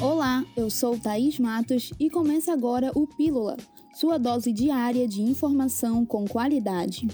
Olá, eu sou Thaís Matos e começa agora o Pílula, sua dose diária de informação com qualidade.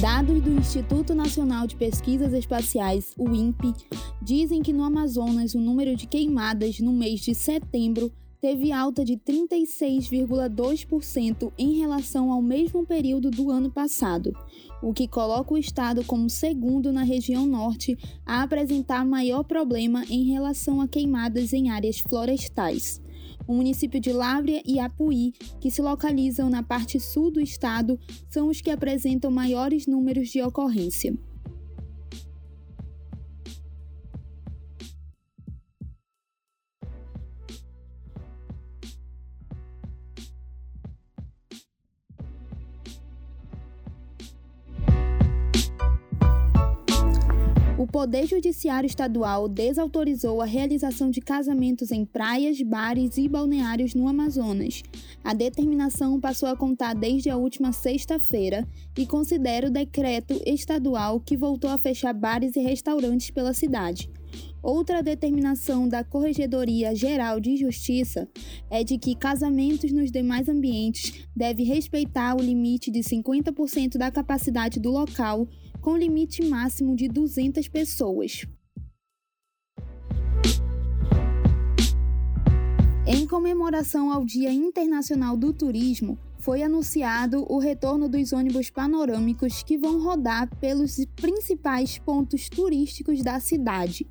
Dados do Instituto Nacional de Pesquisas Espaciais, o INPE, dizem que no Amazonas o número de queimadas no mês de setembro teve alta de 36,2% em relação ao mesmo período do ano passado, o que coloca o estado como segundo na região norte a apresentar maior problema em relação a queimadas em áreas florestais. O município de Lábrea e Apuí, que se localizam na parte sul do estado, são os que apresentam maiores números de ocorrência. O Poder Judiciário Estadual desautorizou a realização de casamentos em praias, bares e balneários no Amazonas. A determinação passou a contar desde a última sexta-feira e considera o decreto estadual que voltou a fechar bares e restaurantes pela cidade. Outra determinação da Corregedoria Geral de Justiça é de que casamentos nos demais ambientes devem respeitar o limite de 50% da capacidade do local com limite máximo de 200 pessoas. Em comemoração ao Dia Internacional do Turismo, foi anunciado o retorno dos ônibus panorâmicos que vão rodar pelos principais pontos turísticos da cidade.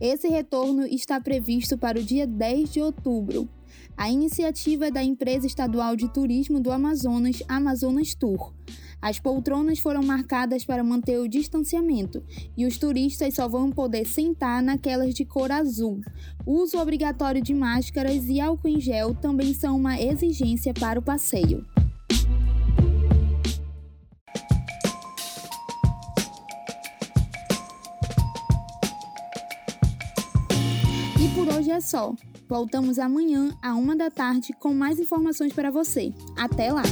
Esse retorno está previsto para o dia 10 de outubro. A iniciativa é da empresa estadual de turismo do Amazonas, Amazonas Tour. As poltronas foram marcadas para manter o distanciamento e os turistas só vão poder sentar naquelas de cor azul. Uso obrigatório de máscaras e álcool em gel também são uma exigência para o passeio. E por hoje é só. Voltamos amanhã, à uma da tarde, com mais informações para você. Até lá!